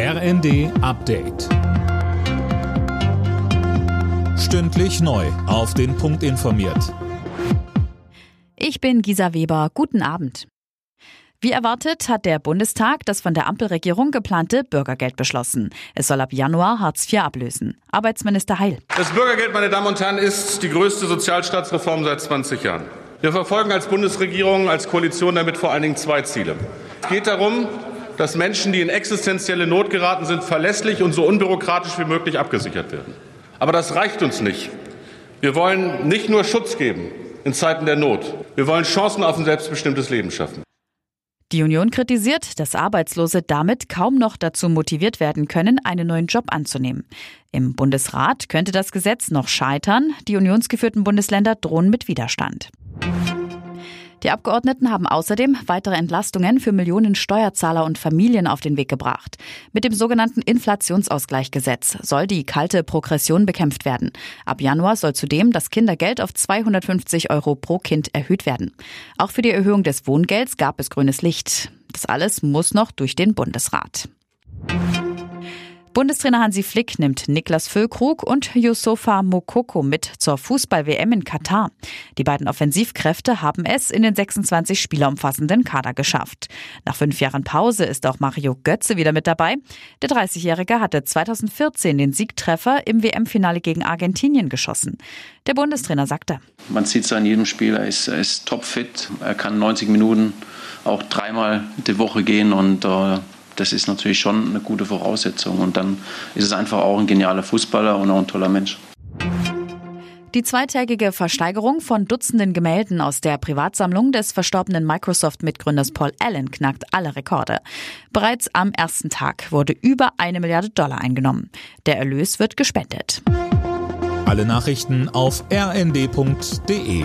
RND Update. Stündlich neu. Auf den Punkt informiert. Ich bin Gisa Weber. Guten Abend. Wie erwartet hat der Bundestag das von der Ampelregierung geplante Bürgergeld beschlossen. Es soll ab Januar Hartz IV ablösen. Arbeitsminister Heil. Das Bürgergeld, meine Damen und Herren, ist die größte Sozialstaatsreform seit 20 Jahren. Wir verfolgen als Bundesregierung, als Koalition damit vor allen Dingen zwei Ziele. Es geht darum, dass Menschen, die in existenzielle Not geraten sind, verlässlich und so unbürokratisch wie möglich abgesichert werden. Aber das reicht uns nicht. Wir wollen nicht nur Schutz geben in Zeiten der Not. Wir wollen Chancen auf ein selbstbestimmtes Leben schaffen. Die Union kritisiert, dass Arbeitslose damit kaum noch dazu motiviert werden können, einen neuen Job anzunehmen. Im Bundesrat könnte das Gesetz noch scheitern. Die unionsgeführten Bundesländer drohen mit Widerstand. Die Abgeordneten haben außerdem weitere Entlastungen für Millionen Steuerzahler und Familien auf den Weg gebracht. Mit dem sogenannten Inflationsausgleichgesetz soll die kalte Progression bekämpft werden. Ab Januar soll zudem das Kindergeld auf 250 Euro pro Kind erhöht werden. Auch für die Erhöhung des Wohngelds gab es grünes Licht. Das alles muss noch durch den Bundesrat. Bundestrainer Hansi Flick nimmt Niklas Füllkrug und Yusufa Mokoko mit zur Fußball-WM in Katar. Die beiden Offensivkräfte haben es in den 26 Spieler umfassenden Kader geschafft. Nach fünf Jahren Pause ist auch Mario Götze wieder mit dabei. Der 30-Jährige hatte 2014 den Siegtreffer im WM-Finale gegen Argentinien geschossen. Der Bundestrainer sagte. Man sieht es an jedem Spiel, er ist, er ist topfit, er kann 90 Minuten auch dreimal die Woche gehen und äh, das ist natürlich schon eine gute Voraussetzung. Und dann ist es einfach auch ein genialer Fußballer und auch ein toller Mensch. Die zweitägige Versteigerung von Dutzenden Gemälden aus der Privatsammlung des verstorbenen Microsoft-Mitgründers Paul Allen knackt alle Rekorde. Bereits am ersten Tag wurde über eine Milliarde Dollar eingenommen. Der Erlös wird gespendet. Alle Nachrichten auf rnd.de